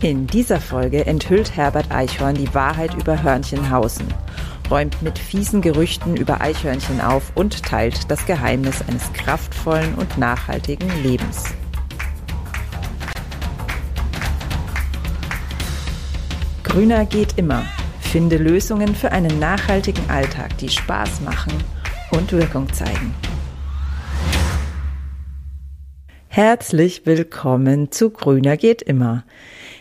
In dieser Folge enthüllt Herbert Eichhorn die Wahrheit über Hörnchenhausen, räumt mit fiesen Gerüchten über Eichhörnchen auf und teilt das Geheimnis eines kraftvollen und nachhaltigen Lebens. Grüner geht immer. Finde Lösungen für einen nachhaltigen Alltag, die Spaß machen und Wirkung zeigen. Herzlich willkommen zu Grüner geht immer.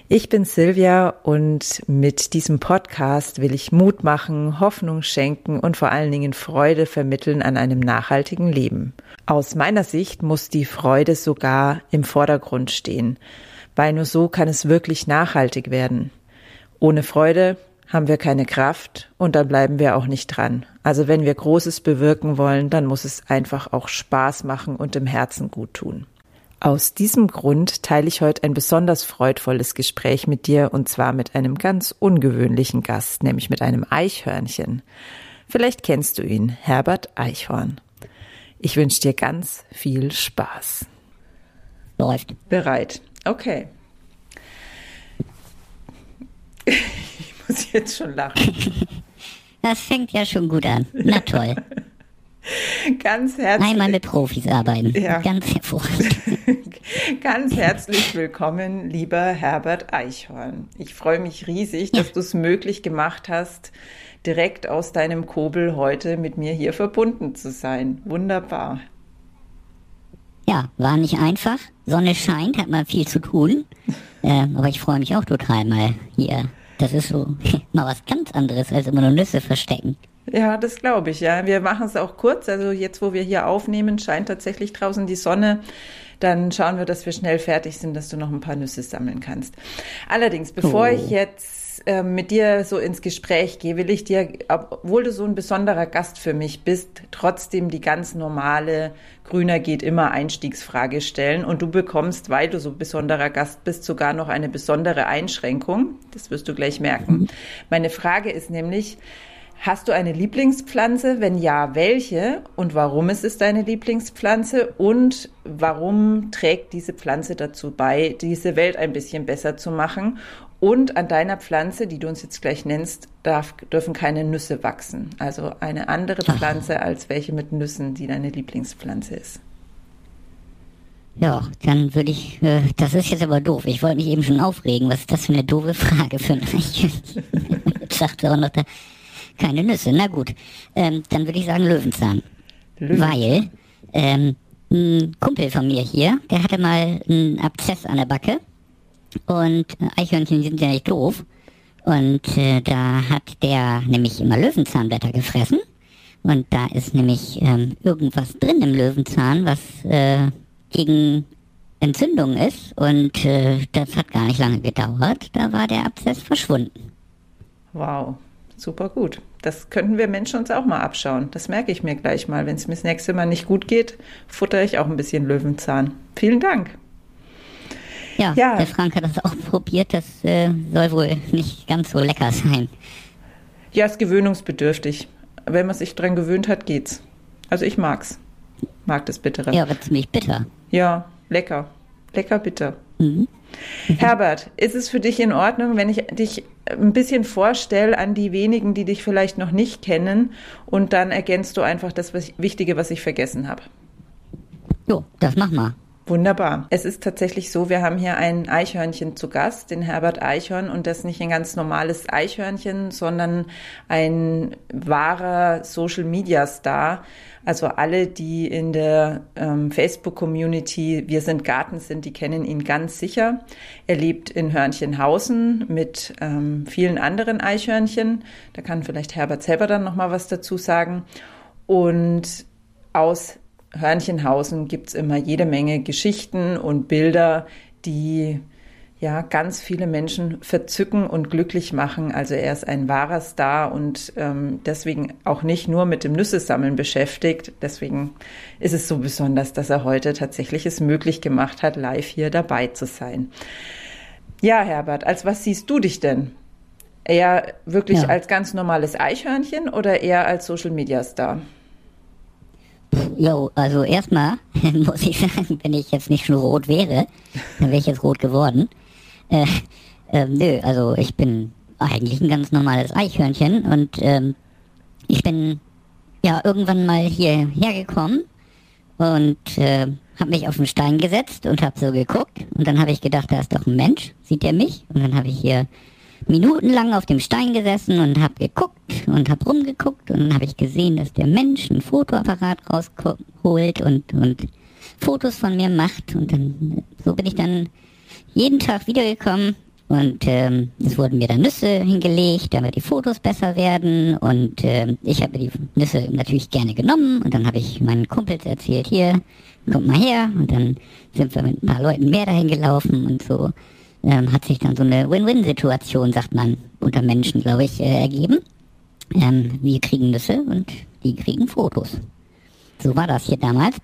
Ich bin Silvia und mit diesem Podcast will ich Mut machen, Hoffnung schenken und vor allen Dingen Freude vermitteln an einem nachhaltigen Leben. Aus meiner Sicht muss die Freude sogar im Vordergrund stehen, weil nur so kann es wirklich nachhaltig werden. Ohne Freude haben wir keine Kraft und dann bleiben wir auch nicht dran. Also wenn wir Großes bewirken wollen, dann muss es einfach auch Spaß machen und im Herzen gut tun. Aus diesem Grund teile ich heute ein besonders freudvolles Gespräch mit dir und zwar mit einem ganz ungewöhnlichen Gast, nämlich mit einem Eichhörnchen. Vielleicht kennst du ihn, Herbert Eichhorn. Ich wünsche dir ganz viel Spaß. Läuft. Bereit. Okay. Ich muss jetzt schon lachen. Das fängt ja schon gut an. Na toll. Ganz herzlich. Einmal mit Profis arbeiten. Ja. Ganz hervorragend. Ganz herzlich willkommen, lieber Herbert Eichhorn. Ich freue mich riesig, dass du es möglich gemacht hast, direkt aus deinem Kobel heute mit mir hier verbunden zu sein. Wunderbar. Ja, war nicht einfach. Sonne scheint, hat man viel zu tun. Ähm, aber ich freue mich auch total mal hier. Das ist so mal was ganz anderes, als immer nur Nüsse verstecken. Ja, das glaube ich, ja. Wir machen es auch kurz. Also jetzt, wo wir hier aufnehmen, scheint tatsächlich draußen die Sonne. Dann schauen wir, dass wir schnell fertig sind, dass du noch ein paar Nüsse sammeln kannst. Allerdings, bevor Oh. ich jetzt äh, mit dir so ins Gespräch gehe, will ich dir, obwohl du so ein besonderer Gast für mich bist, trotzdem die ganz normale Grüner geht immer Einstiegsfrage stellen. Und du bekommst, weil du so ein besonderer Gast bist, sogar noch eine besondere Einschränkung. Das wirst du gleich merken. Meine Frage ist nämlich, Hast du eine Lieblingspflanze? Wenn ja, welche? Und warum ist es deine Lieblingspflanze? Und warum trägt diese Pflanze dazu bei, diese Welt ein bisschen besser zu machen? Und an deiner Pflanze, die du uns jetzt gleich nennst, darf, dürfen keine Nüsse wachsen. Also eine andere Pflanze als welche mit Nüssen, die deine Lieblingspflanze ist. Ja, dann würde ich, äh, das ist jetzt aber doof. Ich wollte mich eben schon aufregen. Was ist das für eine doofe Frage für? Jetzt sagt er auch noch da, keine Nüsse. Na gut, ähm, dann würde ich sagen Löwenzahn. Löwen- Weil, ähm, ein Kumpel von mir hier, der hatte mal einen Abszess an der Backe. Und Eichhörnchen sind ja nicht doof. Und äh, da hat der nämlich immer Löwenzahnblätter gefressen. Und da ist nämlich ähm, irgendwas drin im Löwenzahn, was äh, gegen Entzündung ist. Und äh, das hat gar nicht lange gedauert. Da war der Abszess verschwunden. Wow, super gut. Das könnten wir Menschen uns auch mal abschauen. Das merke ich mir gleich mal. Wenn es mir das nächste Mal nicht gut geht, futter ich auch ein bisschen Löwenzahn. Vielen Dank. Ja, Ja. der Frank hat das auch probiert. Das äh, soll wohl nicht ganz so lecker sein. Ja, ist gewöhnungsbedürftig. Wenn man sich dran gewöhnt hat, geht's. Also ich mag's. Mag das Bittere. Ja, aber ziemlich bitter. Ja, lecker. Lecker bitter. Mhm. Herbert, ist es für dich in Ordnung, wenn ich dich ein bisschen vorstelle an die wenigen, die dich vielleicht noch nicht kennen und dann ergänzt du einfach das Wichtige, was ich vergessen habe? Jo, das mach mal. Wunderbar. Es ist tatsächlich so, wir haben hier ein Eichhörnchen zu Gast, den Herbert Eichhorn, und das nicht ein ganz normales Eichhörnchen, sondern ein wahrer Social-Media-Star. Also alle, die in der ähm, Facebook-Community Wir sind Garten sind, die kennen ihn ganz sicher. Er lebt in Hörnchenhausen mit ähm, vielen anderen Eichhörnchen. Da kann vielleicht Herbert selber dann noch mal was dazu sagen. Und aus Hörnchenhausen gibt's immer jede Menge Geschichten und Bilder, die ja ganz viele Menschen verzücken und glücklich machen. Also er ist ein wahrer Star und ähm, deswegen auch nicht nur mit dem Nüssesammeln beschäftigt. Deswegen ist es so besonders, dass er heute tatsächlich es möglich gemacht hat, live hier dabei zu sein. Ja, Herbert, als was siehst du dich denn? Eher wirklich Ja. als ganz normales Eichhörnchen oder eher als Social Media Star? Jo, also erstmal muss ich sagen, wenn ich jetzt nicht schon rot wäre, dann wäre ich jetzt rot geworden. Äh, Ähm, nö, also ich bin eigentlich ein ganz normales Eichhörnchen und ähm, ich bin ja irgendwann mal hierher gekommen und äh, habe mich auf den Stein gesetzt und habe so geguckt und dann habe ich gedacht, da ist doch ein Mensch, sieht der mich? Und dann habe ich hier minutenlang auf dem Stein gesessen und habe geguckt und habe rumgeguckt und dann habe ich gesehen, dass der Mensch ein Fotoapparat rausholt und, und Fotos von mir macht und dann so bin ich dann jeden Tag wiedergekommen und ähm, es wurden mir dann Nüsse hingelegt, damit die Fotos besser werden. Und äh, ich habe die Nüsse natürlich gerne genommen. Und dann habe ich meinen Kumpels erzählt, hier, kommt mal her. Und dann sind wir mit ein paar Leuten mehr dahin gelaufen. Und so ähm, hat sich dann so eine Win-Win-Situation, sagt man, unter Menschen, glaube ich, äh, ergeben. Ähm, wir kriegen Nüsse und die kriegen Fotos. So war das hier damals.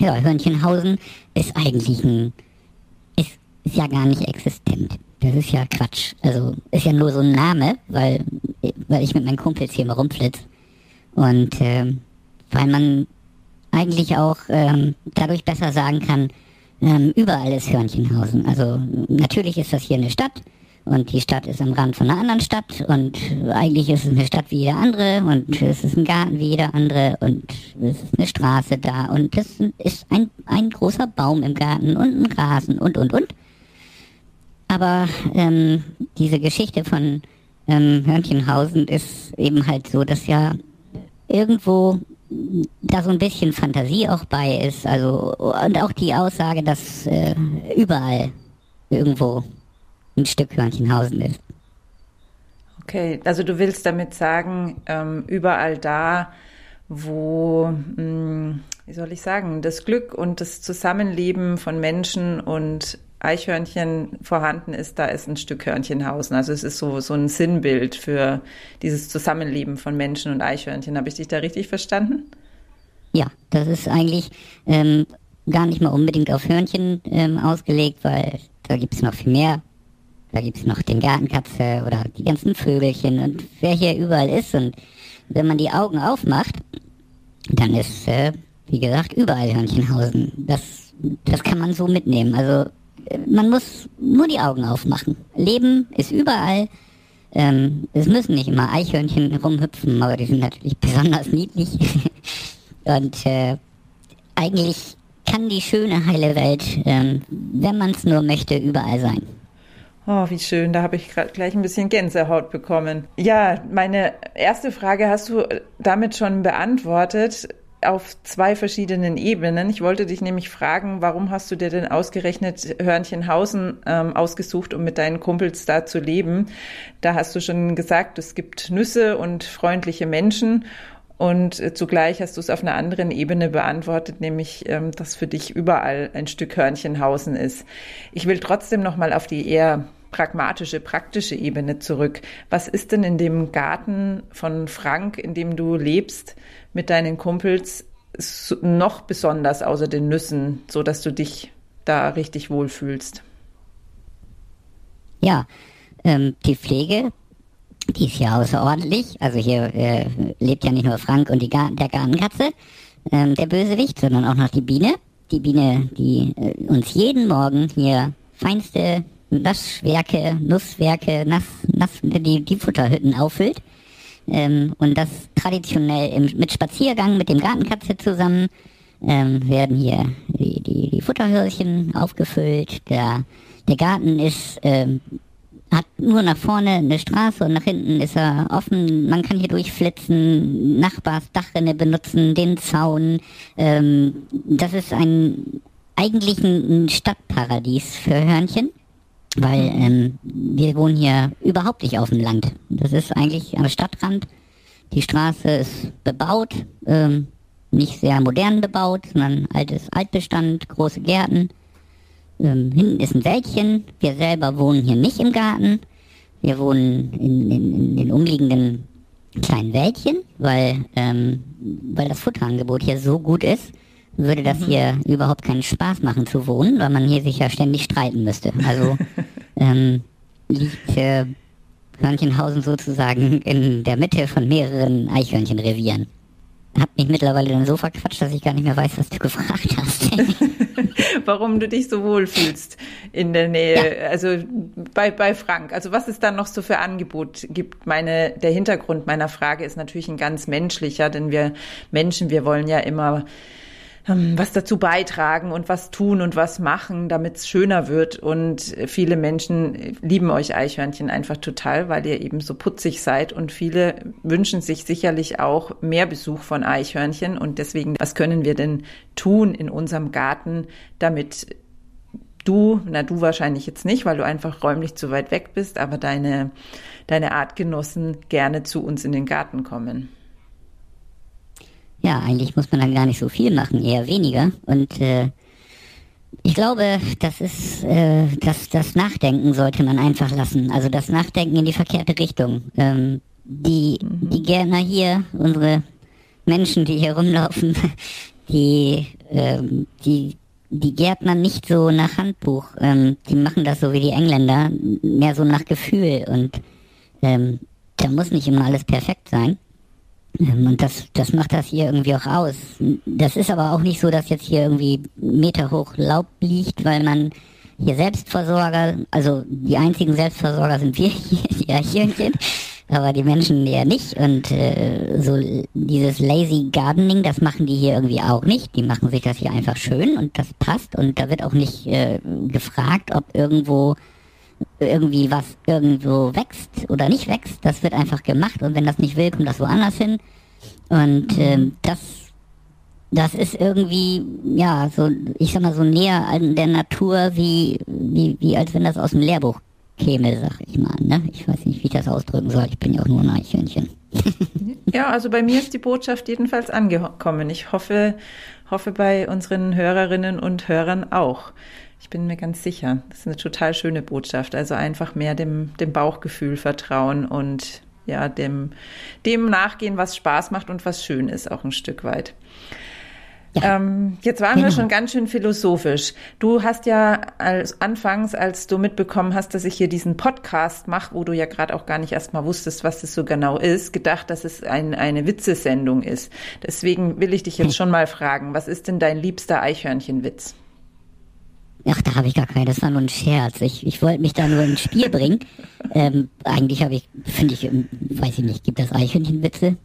Ja, Hörnchenhausen ist eigentlich ein, ist, ist ja gar nicht existent. Das ist ja Quatsch. Also ist ja nur so ein Name, weil, weil ich mit meinen Kumpels hier mal rumflitze. Und äh, weil man eigentlich auch ähm, dadurch besser sagen kann, ähm, überall ist Hörnchenhausen. Also natürlich ist das hier eine Stadt und die Stadt ist am Rand von einer anderen Stadt und eigentlich ist es eine Stadt wie jede andere und es ist ein Garten wie jeder andere und es ist eine Straße da und es ist ein, ein großer Baum im Garten und ein Rasen und und und. Aber ähm, diese Geschichte von ähm, Hörnchenhausen ist eben halt so, dass ja irgendwo da so ein bisschen Fantasie auch bei ist. Also und auch die Aussage, dass äh, überall irgendwo ein Stück Hörnchenhausen ist. Okay, also du willst damit sagen, ähm, überall da, wo, mh, hm, wie soll ich sagen, das Glück und das Zusammenleben von Menschen und Eichhörnchen vorhanden ist, da ist ein Stück Hörnchenhausen. Also es ist so, so ein Sinnbild für dieses Zusammenleben von Menschen und Eichhörnchen. Habe ich dich da richtig verstanden? Ja, das ist eigentlich ähm, gar nicht mal unbedingt auf Hörnchen ähm, ausgelegt, weil da gibt es noch viel mehr. Da gibt es noch den Gartenkatze oder die ganzen Vögelchen und wer hier überall ist. Und wenn man die Augen aufmacht, dann ist, äh, wie gesagt, überall Hörnchenhausen. Das, das kann man so mitnehmen. Also man muss nur die Augen aufmachen. Leben ist überall. Ähm, es müssen nicht immer Eichhörnchen rumhüpfen, aber die sind natürlich besonders niedlich. Und äh, eigentlich kann die schöne heile Welt, ähm, wenn man es nur möchte, überall sein. Oh, wie schön, da habe ich gleich ein bisschen Gänsehaut bekommen. Ja, meine erste Frage hast du damit schon beantwortet auf zwei verschiedenen Ebenen. Ich wollte dich nämlich fragen, warum hast du dir denn ausgerechnet Hörnchenhausen ähm, ausgesucht, um mit deinen Kumpels da zu leben? Da hast du schon gesagt, es gibt Nüsse und freundliche Menschen. Und äh, zugleich hast du es auf einer anderen Ebene beantwortet, nämlich, ähm, dass für dich überall ein Stück Hörnchenhausen ist. Ich will trotzdem nochmal auf die eher pragmatische, praktische Ebene zurück. Was ist denn in dem Garten von Frank, in dem du lebst, mit deinen Kumpels noch besonders außer den Nüssen, so dass du dich da richtig wohlfühlst? Ja, ähm, die Pflege, die ist ja außerordentlich. Also hier äh, lebt ja nicht nur Frank und die Gar der Gartenkatze, ähm, der Bösewicht, sondern auch noch die Biene. Die Biene, die äh, uns jeden Morgen hier feinste Nasswerke, Nusswerke, Nass, Nass, die, die Futterhütten auffüllt. Ähm, und das traditionell im, mit Spaziergang mit dem Gartenkatze zusammen ähm, werden hier die, die, die Futterhörchen aufgefüllt. Der, der Garten ist, ähm, hat nur nach vorne eine Straße und nach hinten ist er offen. Man kann hier durchflitzen, Nachbars Dachrinne benutzen, den Zaun. Ähm, das ist ein eigentlich ein Stadtparadies für Hörnchen weil ähm, wir wohnen hier überhaupt nicht auf dem Land. Das ist eigentlich am Stadtrand. Die Straße ist bebaut, ähm, nicht sehr modern bebaut, sondern altes Altbestand, große Gärten. Ähm, hinten ist ein Wäldchen. Wir selber wohnen hier nicht im Garten. Wir wohnen in, in, in den umliegenden kleinen Wäldchen, weil, ähm, weil das Futterangebot hier so gut ist würde das mhm. hier überhaupt keinen Spaß machen zu wohnen, weil man hier sich ja ständig streiten müsste. Also ähm, liegt äh, Hörnchenhausen sozusagen in der Mitte von mehreren Eichhörnchenrevieren. Hab mich mittlerweile dann so verquatscht, dass ich gar nicht mehr weiß, was du gefragt hast. warum du dich so wohlfühlst in der Nähe, ja. also bei, bei Frank. Also was es dann noch so für Angebot gibt. Meine, der Hintergrund meiner Frage ist natürlich ein ganz menschlicher, denn wir Menschen, wir wollen ja immer was dazu beitragen und was tun und was machen, damit es schöner wird. Und viele Menschen lieben euch Eichhörnchen einfach total, weil ihr eben so putzig seid. Und viele wünschen sich sicherlich auch mehr Besuch von Eichhörnchen. Und deswegen, was können wir denn tun in unserem Garten, damit du, na du wahrscheinlich jetzt nicht, weil du einfach räumlich zu weit weg bist, aber deine, deine Artgenossen gerne zu uns in den Garten kommen? Ja, eigentlich muss man dann gar nicht so viel machen, eher weniger. Und äh, ich glaube, das ist, äh, das, das Nachdenken sollte man einfach lassen. Also das Nachdenken in die verkehrte Richtung. Ähm, die, die Gärtner hier, unsere Menschen, die hier rumlaufen, die, ähm, die, die Gärtner nicht so nach Handbuch. Ähm, die machen das so wie die Engländer, mehr so nach Gefühl. Und ähm, da muss nicht immer alles perfekt sein. Und das, das macht das hier irgendwie auch aus. Das ist aber auch nicht so, dass jetzt hier irgendwie Meter hoch Laub liegt, weil man hier Selbstversorger, also die einzigen Selbstversorger sind wir hier, die Eichhörnchen, aber die Menschen eher nicht. Und äh, so dieses Lazy Gardening, das machen die hier irgendwie auch nicht. Die machen sich das hier einfach schön und das passt. Und da wird auch nicht äh, gefragt, ob irgendwo irgendwie was irgendwo wächst oder nicht wächst. Das wird einfach gemacht und wenn das nicht will, kommt das woanders hin. Und mhm. ähm, das, das ist irgendwie, ja, so, ich sag mal, so näher an der Natur, wie, wie, wie als wenn das aus dem Lehrbuch käme, sag ich mal. Ne? Ich weiß nicht, wie ich das ausdrücken soll. Ich bin ja auch nur ein Eichhörnchen. ja, also bei mir ist die Botschaft jedenfalls angekommen. Ich hoffe, hoffe bei unseren Hörerinnen und Hörern auch. Ich bin mir ganz sicher. Das ist eine total schöne Botschaft. Also einfach mehr dem, dem Bauchgefühl vertrauen und ja, dem, dem nachgehen, was Spaß macht und was schön ist, auch ein Stück weit. Ja. Ähm, jetzt waren genau. wir schon ganz schön philosophisch. Du hast ja als anfangs, als du mitbekommen hast, dass ich hier diesen Podcast mache, wo du ja gerade auch gar nicht erstmal wusstest, was das so genau ist, gedacht, dass es ein, eine Witzesendung ist. Deswegen will ich dich jetzt schon mal fragen, was ist denn dein liebster Eichhörnchenwitz? Ach, da habe ich gar keine, das war nur ein Scherz. Ich, ich wollte mich da nur ins Spiel bringen. Ähm, eigentlich habe ich, finde ich, ähm, weiß ich nicht, gibt das Eichhörnchenwitze?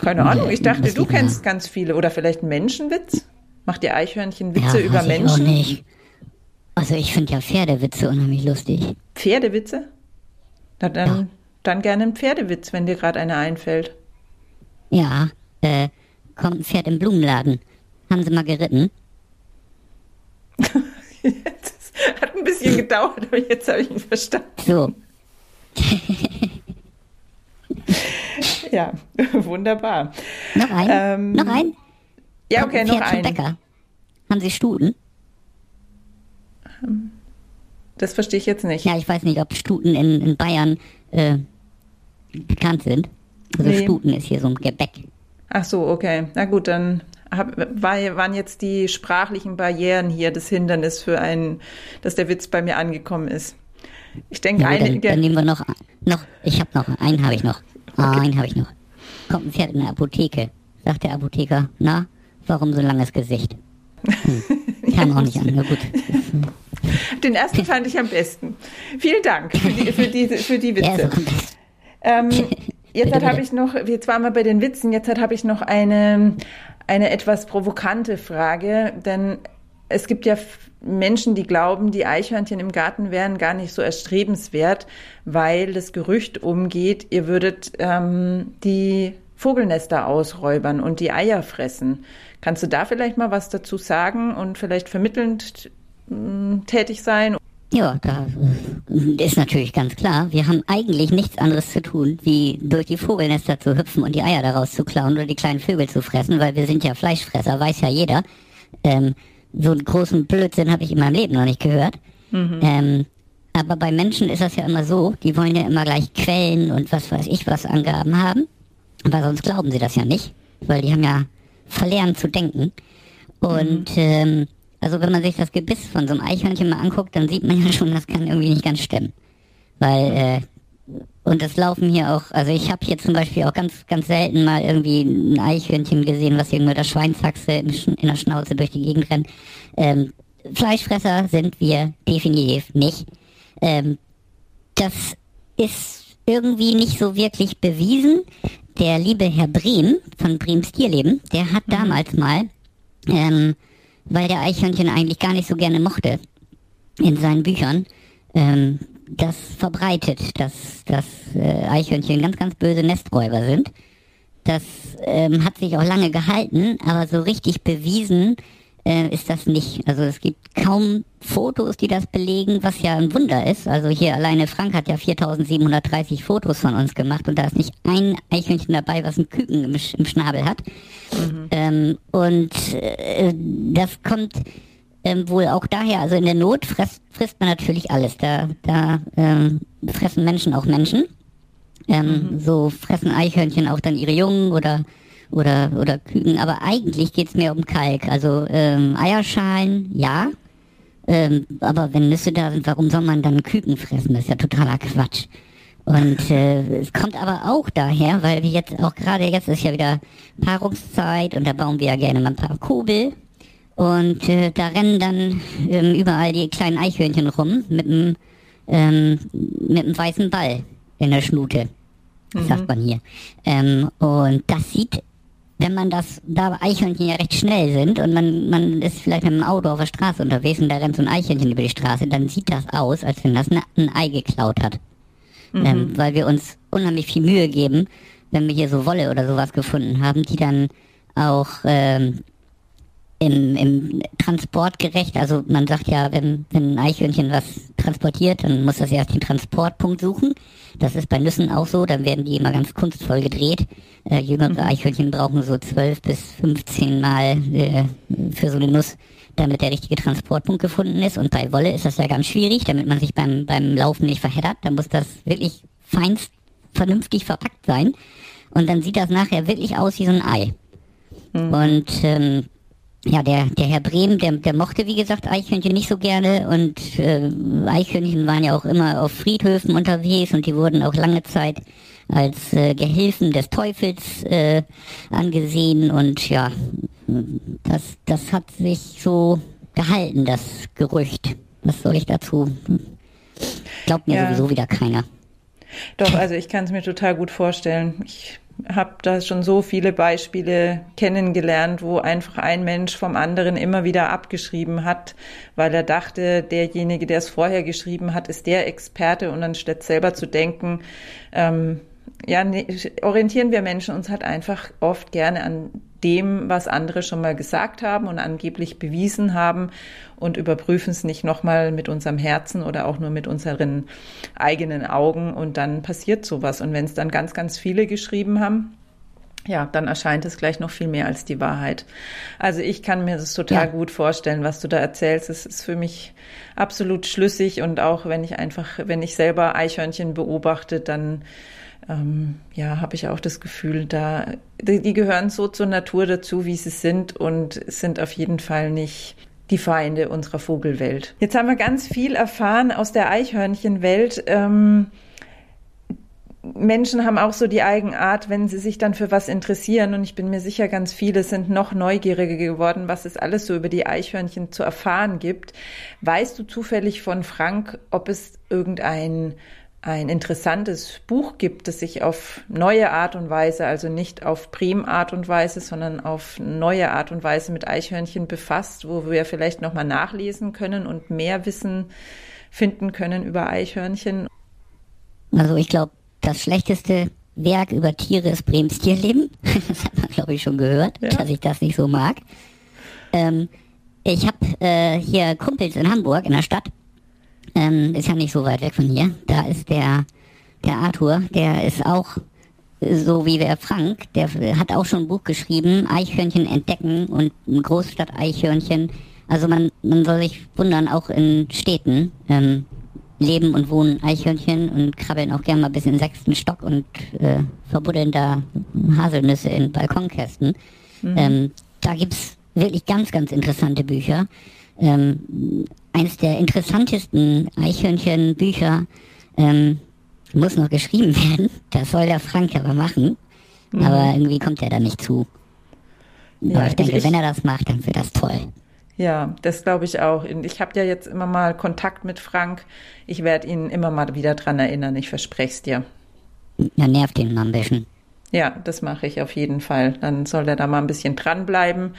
Keine Ahnung, ich dachte, du kennst da? ganz viele. Oder vielleicht einen Menschenwitz? Macht ihr Eichhörnchenwitze ja, über ich Menschen? Auch nicht. Also ich finde ja Pferdewitze unheimlich lustig. Pferdewitze? Na dann, ja. dann gerne einen Pferdewitz, wenn dir gerade einer einfällt. Ja, äh, kommt ein Pferd im Blumenladen. Haben sie mal geritten? Das hat ein bisschen gedauert, aber jetzt habe ich ihn verstanden. So. ja, wunderbar. Noch ein? Ähm, noch ein? Ja, okay, noch ein. Bäcker. Haben Sie Stuten? Das verstehe ich jetzt nicht. Ja, ich weiß nicht, ob Stuten in, in Bayern äh, bekannt sind. Also nee. Stuten ist hier so ein Gebäck. Ach so, okay. Na gut, dann hab, war, waren jetzt die sprachlichen Barrieren hier das Hindernis für einen, dass der Witz bei mir angekommen ist. Ich denke, ja, dann, dann nehmen wir noch, noch ich habe noch, einen habe ich noch. Okay. einen habe ich noch. Kommt ein Pferd in der Apotheke. Sagt der Apotheker, na, warum so ein langes Gesicht? Hm. Kam auch nicht an, na gut. Den ersten fand ich am besten. Vielen Dank für die, für diese, für die Witze. Ähm, jetzt habe ich noch, jetzt waren wir bei den Witzen, jetzt habe ich noch eine, eine etwas provokante Frage, denn es gibt ja Menschen, die glauben, die Eichhörnchen im Garten wären gar nicht so erstrebenswert, weil das Gerücht umgeht, ihr würdet ähm, die Vogelnester ausräubern und die Eier fressen. Kannst du da vielleicht mal was dazu sagen und vielleicht vermittelnd tätig sein? Ja, da ist natürlich ganz klar, wir haben eigentlich nichts anderes zu tun, wie durch die Vogelnester zu hüpfen und die Eier daraus zu klauen oder die kleinen Vögel zu fressen, weil wir sind ja Fleischfresser, weiß ja jeder. Ähm, so einen großen Blödsinn habe ich in meinem Leben noch nicht gehört. Mhm. Ähm, aber bei Menschen ist das ja immer so, die wollen ja immer gleich Quellen und was weiß ich was Angaben haben, weil sonst glauben sie das ja nicht, weil die haben ja verlernt zu denken. Und mhm. ähm, also wenn man sich das Gebiss von so einem Eichhörnchen mal anguckt, dann sieht man ja schon, das kann irgendwie nicht ganz stimmen. Weil äh, und das laufen hier auch, also ich habe hier zum Beispiel auch ganz, ganz selten mal irgendwie ein Eichhörnchen gesehen, was irgendwo der Schweinsachse in, der Schnauze durch die Gegend rennt. Ähm, Fleischfresser sind wir definitiv nicht. Ähm, das ist irgendwie nicht so wirklich bewiesen. Der liebe Herr Brehm von Brems Tierleben, der hat mhm. damals mal, ähm, weil der Eichhörnchen eigentlich gar nicht so gerne mochte, in seinen Büchern, ähm, das verbreitet, dass, dass äh, Eichhörnchen ganz, ganz böse Nesträuber sind. Das ähm, hat sich auch lange gehalten, aber so richtig bewiesen äh, ist das nicht. Also es gibt kaum Fotos, die das belegen, was ja ein Wunder ist. Also hier alleine Frank hat ja 4730 Fotos von uns gemacht und da ist nicht ein Eichhörnchen dabei, was einen Küken im, im Schnabel hat. Mhm. Ähm, und äh, das kommt ähm, wohl auch daher, also in der Not frisst, frisst man natürlich alles. Da, da ähm, fressen Menschen auch Menschen. Ähm, mhm. So fressen Eichhörnchen auch dann ihre Jungen oder oder, oder Küken, aber eigentlich geht's mehr um Kalk. Also ähm, Eierschalen, ja. Ähm, aber wenn Nüsse da sind, warum soll man dann Küken fressen? Das ist ja totaler Quatsch. Und äh, es kommt aber auch daher, weil wir jetzt auch gerade jetzt ist ja wieder Paarungszeit und da bauen wir ja gerne mal ein paar Kobel. Und äh, da rennen dann ähm, überall die kleinen Eichhörnchen rum mit einem ähm, mit einem weißen Ball in der Schnute, mhm. sagt man hier. Ähm, und das sieht wenn man das, da Eichhörnchen ja recht schnell sind und man, man ist vielleicht mit einem Auto auf der Straße unterwegs und da rennt so ein Eichhörnchen über die Straße, dann sieht das aus, als wenn das ein Ei geklaut hat. Mhm. Ähm, weil wir uns unheimlich viel Mühe geben, wenn wir hier so Wolle oder sowas gefunden haben, die dann auch ähm, im, im Transportgerecht, also man sagt ja, wenn, wenn ein Eichhörnchen was transportiert, dann muss das erst den Transportpunkt suchen. Das ist bei Nüssen auch so, dann werden die immer ganz kunstvoll gedreht. Äh, jüngere mhm. Eichhörnchen brauchen so 12 bis 15 Mal äh, für so eine Nuss, damit der richtige Transportpunkt gefunden ist. Und bei Wolle ist das ja ganz schwierig, damit man sich beim, beim Laufen nicht verheddert. Da muss das wirklich feinst vernünftig verpackt sein. Und dann sieht das nachher wirklich aus wie so ein Ei. Mhm. Und ähm, ja, der, der Herr Brehm, der, der mochte, wie gesagt, Eichhörnchen nicht so gerne und äh, Eichhörnchen waren ja auch immer auf Friedhöfen unterwegs und die wurden auch lange Zeit als äh, Gehilfen des Teufels äh, angesehen und ja, das, das hat sich so gehalten, das Gerücht. Was soll ich dazu? Glaubt mir ja. sowieso wieder keiner. Doch, also ich kann es mir total gut vorstellen. Ich habe da schon so viele Beispiele kennengelernt, wo einfach ein Mensch vom anderen immer wieder abgeschrieben hat, weil er dachte, derjenige, der es vorher geschrieben hat, ist der Experte und anstatt selber zu denken, ähm, ja, ne, orientieren wir Menschen uns halt einfach oft gerne an dem, was andere schon mal gesagt haben und angeblich bewiesen haben und überprüfen es nicht nochmal mit unserem Herzen oder auch nur mit unseren eigenen Augen und dann passiert sowas. Und wenn es dann ganz, ganz viele geschrieben haben, ja, dann erscheint es gleich noch viel mehr als die Wahrheit. Also ich kann mir das total ja. gut vorstellen, was du da erzählst. Es ist für mich absolut schlüssig und auch wenn ich einfach, wenn ich selber Eichhörnchen beobachte, dann ähm, ja, habe ich auch das Gefühl, da die, die gehören so zur Natur dazu, wie sie sind und sind auf jeden Fall nicht die Feinde unserer Vogelwelt. Jetzt haben wir ganz viel erfahren aus der Eichhörnchenwelt. Ähm, Menschen haben auch so die Eigenart, wenn sie sich dann für was interessieren, und ich bin mir sicher, ganz viele sind noch neugieriger geworden, was es alles so über die Eichhörnchen zu erfahren gibt. Weißt du zufällig von Frank, ob es irgendein ein interessantes Buch gibt, das sich auf neue Art und Weise, also nicht auf Prim-Art und Weise, sondern auf neue Art und Weise mit Eichhörnchen befasst, wo wir vielleicht nochmal nachlesen können und mehr Wissen finden können über Eichhörnchen. Also ich glaube, das schlechteste Werk über Tiere ist Brems Tierleben. Das hat man, glaube ich, schon gehört, ja. dass ich das nicht so mag. Ähm, ich habe äh, hier Kumpels in Hamburg, in der Stadt, ähm, ist ja nicht so weit weg von hier. Da ist der, der Arthur, der ist auch so wie der Frank, der hat auch schon ein Buch geschrieben, Eichhörnchen entdecken und Großstadt-Eichhörnchen. Also man, man soll sich wundern, auch in Städten ähm, leben und wohnen Eichhörnchen und krabbeln auch gerne mal bis in den sechsten Stock und äh, verbuddeln da Haselnüsse in Balkonkästen. Mhm. Ähm, da gibt's wirklich ganz, ganz interessante Bücher. Ähm, eines der interessantesten Eichhörnchenbücher ähm, muss noch geschrieben werden. Das soll der Frank aber machen. Mhm. Aber irgendwie kommt er da nicht zu. Ja, aber ich denke, ich, wenn er das macht, dann wird das toll. Ja, das glaube ich auch. Ich habe ja jetzt immer mal Kontakt mit Frank. Ich werde ihn immer mal wieder dran erinnern. Ich verspreche es dir. Ja, nervt ihn mal ein bisschen. Ja, das mache ich auf jeden Fall. Dann soll er da mal ein bisschen dranbleiben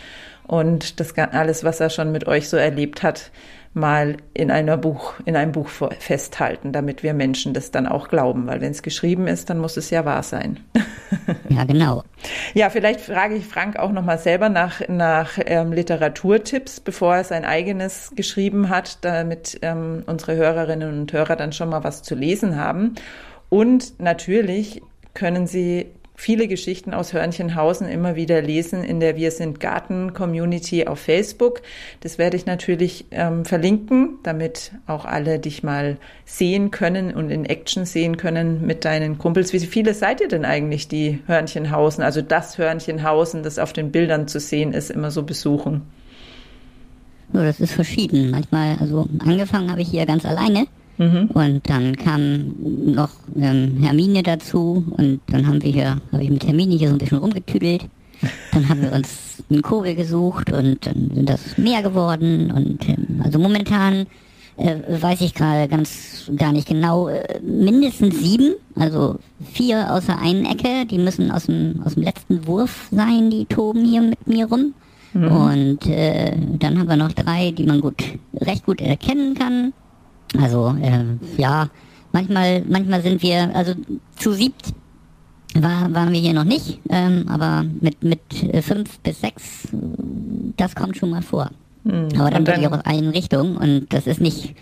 und das alles, was er schon mit euch so erlebt hat, mal in einer Buch, in einem Buch festhalten, damit wir Menschen das dann auch glauben, weil wenn es geschrieben ist, dann muss es ja wahr sein. Ja, genau. Ja, vielleicht frage ich Frank auch noch mal selber nach, nach ähm, Literaturtipps, bevor er sein eigenes geschrieben hat, damit ähm, unsere Hörerinnen und Hörer dann schon mal was zu lesen haben. Und natürlich können Sie viele Geschichten aus Hörnchenhausen immer wieder lesen in der Wir sind Garten Community auf Facebook. Das werde ich natürlich ähm, verlinken, damit auch alle dich mal sehen können und in Action sehen können mit deinen Kumpels. Wie viele seid ihr denn eigentlich, die Hörnchenhausen, also das Hörnchenhausen, das auf den Bildern zu sehen ist, immer so besuchen? Ja, das ist verschieden. Manchmal, also angefangen habe ich hier ganz alleine. Mhm. Und dann kam noch ähm, Hermine dazu und dann haben wir hier, habe ich mit Hermine hier so ein bisschen rumgetüdelt. Dann haben wir uns einen Kogel gesucht und dann sind das mehr geworden und ähm, also momentan äh, weiß ich gerade ganz gar nicht genau, äh, mindestens sieben, also vier außer einen Ecke, die müssen aus dem, aus dem letzten Wurf sein, die toben hier mit mir rum. Mhm. Und äh, dann haben wir noch drei, die man gut, recht gut erkennen kann. Also äh, ja, manchmal, manchmal sind wir, also zu siebt war, waren wir hier noch nicht, ähm, aber mit, mit äh, fünf bis sechs, das kommt schon mal vor. Mhm. Aber dann, dann wirklich auch aus allen Richtungen und das ist nicht,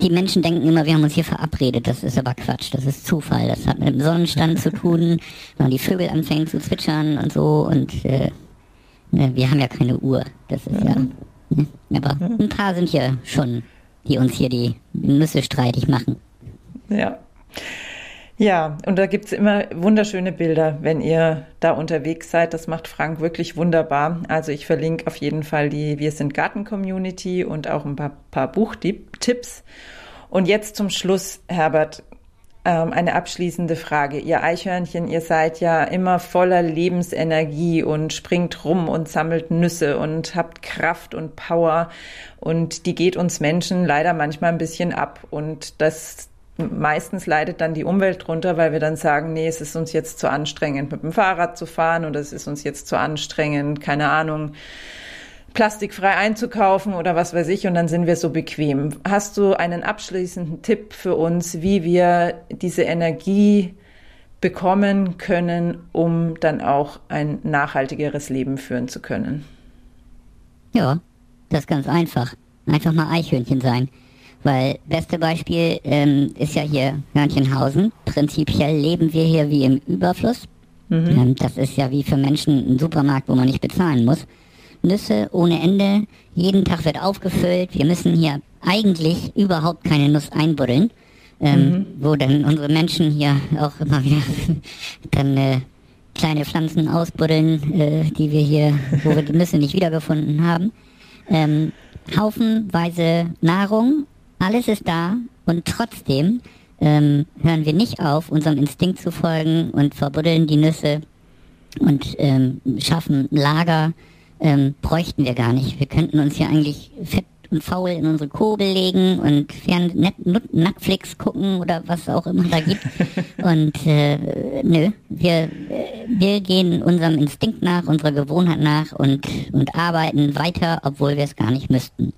die Menschen denken immer, wir haben uns hier verabredet, das ist aber Quatsch, das ist Zufall, das hat mit dem Sonnenstand zu tun, wenn die Vögel anfangen zu zwitschern und so und äh, ne, wir haben ja keine Uhr, das ist mhm. ja, ne? aber mhm. ein paar sind hier schon die uns hier die Nüsse streitig machen. Ja. Ja, und da gibt es immer wunderschöne Bilder, wenn ihr da unterwegs seid. Das macht Frank wirklich wunderbar. Also ich verlinke auf jeden Fall die Wir sind Garten Community und auch ein paar, paar Buchtipps. Und jetzt zum Schluss, Herbert, ähm, eine abschließende Frage. Ihr Eichhörnchen, ihr seid ja immer voller Lebensenergie und springt rum und sammelt Nüsse und habt Kraft und Power. Und die geht uns Menschen leider manchmal ein bisschen ab. Und das meistens leidet dann die Umwelt drunter, weil wir dann sagen, nee, es ist uns jetzt zu anstrengend, mit dem Fahrrad zu fahren oder es ist uns jetzt zu anstrengend, keine Ahnung, plastikfrei einzukaufen oder was weiß ich und dann sind wir so bequem. Hast du einen abschließenden Tipp für uns, wie wir diese Energie bekommen können, um dann auch ein nachhaltigeres Leben führen zu können? Ja, das ist ganz einfach. Einfach mal Eichhörnchen sein. Weil, beste Beispiel ähm, ist ja hier Hörnchenhausen. Prinzipiell leben wir hier wie im Überfluss. Mhm. Ähm, das ist ja wie für Menschen ein Supermarkt, wo man nicht bezahlen muss. Nüsse ohne Ende. Jeden Tag wird aufgefüllt. Wir müssen hier eigentlich überhaupt keine Nuss einbuddeln. Ähm, mhm. Wo dann unsere Menschen hier auch immer wieder dann äh, kleine Pflanzen ausbuddeln, äh, die wir hier, wo wir die Nüsse nicht wiedergefunden haben. Ähm, haufenweise Nahrung, alles ist da und trotzdem ähm, hören wir nicht auf, unserem Instinkt zu folgen und verbuddeln die Nüsse und ähm, schaffen Lager ähm, bräuchten wir gar nicht. Wir könnten uns ja eigentlich fett und faul in unsere Kurbel legen und fern Netflix gucken oder was auch immer da gibt. und äh, nö, wir, wir gehen unserem Instinkt nach, unserer Gewohnheit nach und, und arbeiten weiter, obwohl wir es gar nicht müssten.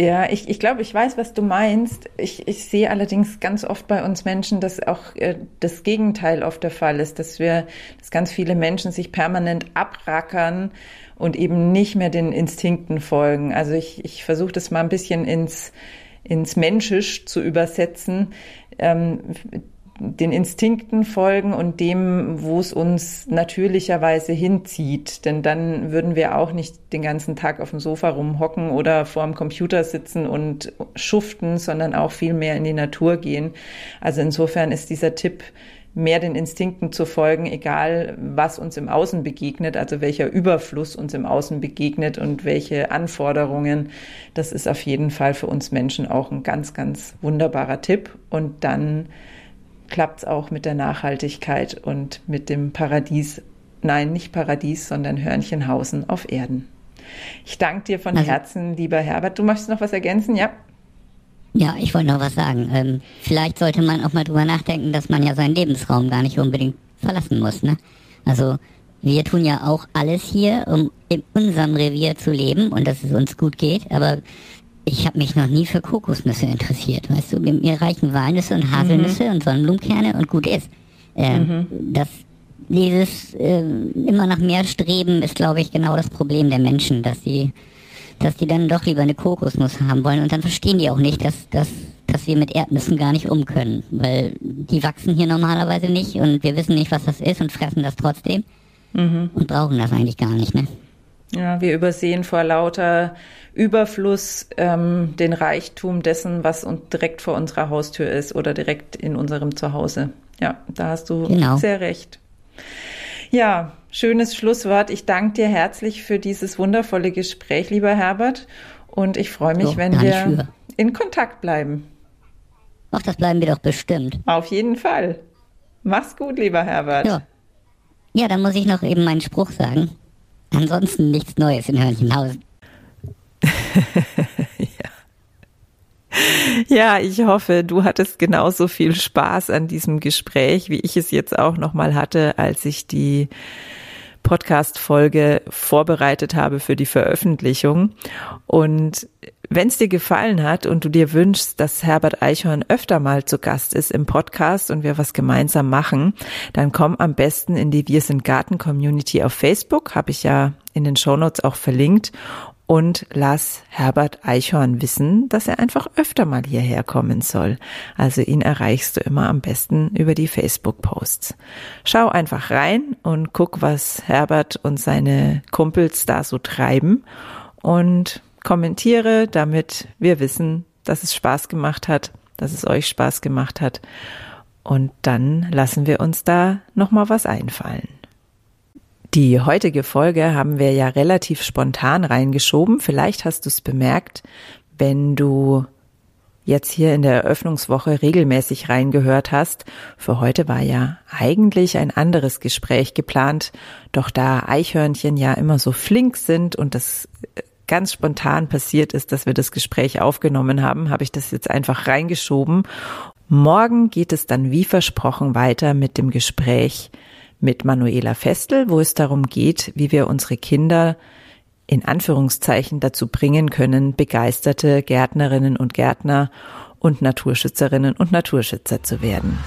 Ja, ich, ich glaube, ich weiß, was du meinst. Ich, ich sehe allerdings ganz oft bei uns Menschen, dass auch äh, das Gegenteil oft der Fall ist, dass wir, dass ganz viele Menschen sich permanent abrackern und eben nicht mehr den Instinkten folgen. Also ich, ich versuche das mal ein bisschen ins, ins Menschisch zu übersetzen. Ähm, den Instinkten folgen und dem, wo es uns natürlicherweise hinzieht. Denn dann würden wir auch nicht den ganzen Tag auf dem Sofa rumhocken oder vor dem Computer sitzen und schuften, sondern auch viel mehr in die Natur gehen. Also insofern ist dieser Tipp, mehr den Instinkten zu folgen, egal was uns im Außen begegnet, also welcher Überfluss uns im Außen begegnet und welche Anforderungen. Das ist auf jeden Fall für uns Menschen auch ein ganz, ganz wunderbarer Tipp. Und dann klappt es auch mit der Nachhaltigkeit und mit dem Paradies. Nein, nicht Paradies, sondern Hörnchenhausen auf Erden. Ich danke dir von also, Herzen, lieber Herbert. Du möchtest noch was ergänzen? Ja. Ja, ich wollte noch was sagen. Ähm, vielleicht sollte man auch mal drüber nachdenken, dass man ja seinen Lebensraum gar nicht unbedingt verlassen muss. Ne? Also wir tun ja auch alles hier, um in unserem Revier zu leben und dass es uns gut geht, aber ich habe mich noch nie für Kokosnüsse interessiert. Weißt du, mir reichen Walnüsse und Haselnüsse mhm. und Sonnenblumenkerne und gut ist. Äh, mhm. Das dieses äh, immer nach mehr Streben ist, glaube ich, genau das Problem der Menschen, dass sie, dass die dann doch lieber eine Kokosnuss haben wollen und dann verstehen die auch nicht, dass, dass, dass wir mit Erdnüssen gar nicht um können, weil die wachsen hier normalerweise nicht und wir wissen nicht, was das ist und fressen das trotzdem mhm. und brauchen das eigentlich gar nicht, ne? Ja, wir übersehen vor lauter Überfluss ähm, den Reichtum dessen, was direkt vor unserer Haustür ist oder direkt in unserem Zuhause. Ja, da hast du genau. sehr recht. Ja, schönes Schlusswort. Ich danke dir herzlich für dieses wundervolle Gespräch, lieber Herbert. Und ich freue mich, so, wenn wir in Kontakt bleiben. Ach, das bleiben wir doch bestimmt. Auf jeden Fall. Mach's gut, lieber Herbert. Ja, ja dann muss ich noch eben meinen Spruch sagen. Ansonsten nichts Neues in Hörnchenhausen. Ja, ich hoffe, du hattest genauso viel Spaß an diesem Gespräch, wie ich es jetzt auch nochmal hatte, als ich die Podcast-Folge vorbereitet habe für die Veröffentlichung. Und wenn es dir gefallen hat und du dir wünschst, dass Herbert Eichhorn öfter mal zu Gast ist im Podcast und wir was gemeinsam machen, dann komm am besten in die Wir sind Garten Community auf Facebook, habe ich ja in den Shownotes auch verlinkt und lass Herbert Eichhorn wissen, dass er einfach öfter mal hierher kommen soll. Also ihn erreichst du immer am besten über die Facebook-Posts. Schau einfach rein und guck, was Herbert und seine Kumpels da so treiben und kommentiere, damit wir wissen, dass es Spaß gemacht hat, dass es euch Spaß gemacht hat. Und dann lassen wir uns da nochmal was einfallen. Die heutige Folge haben wir ja relativ spontan reingeschoben. Vielleicht hast du es bemerkt, wenn du jetzt hier in der Eröffnungswoche regelmäßig reingehört hast. Für heute war ja eigentlich ein anderes Gespräch geplant, doch da Eichhörnchen ja immer so flink sind und das ganz spontan passiert ist, dass wir das Gespräch aufgenommen haben, habe ich das jetzt einfach reingeschoben. Morgen geht es dann wie versprochen weiter mit dem Gespräch mit Manuela Festel, wo es darum geht, wie wir unsere Kinder in Anführungszeichen dazu bringen können, begeisterte Gärtnerinnen und Gärtner und Naturschützerinnen und Naturschützer zu werden.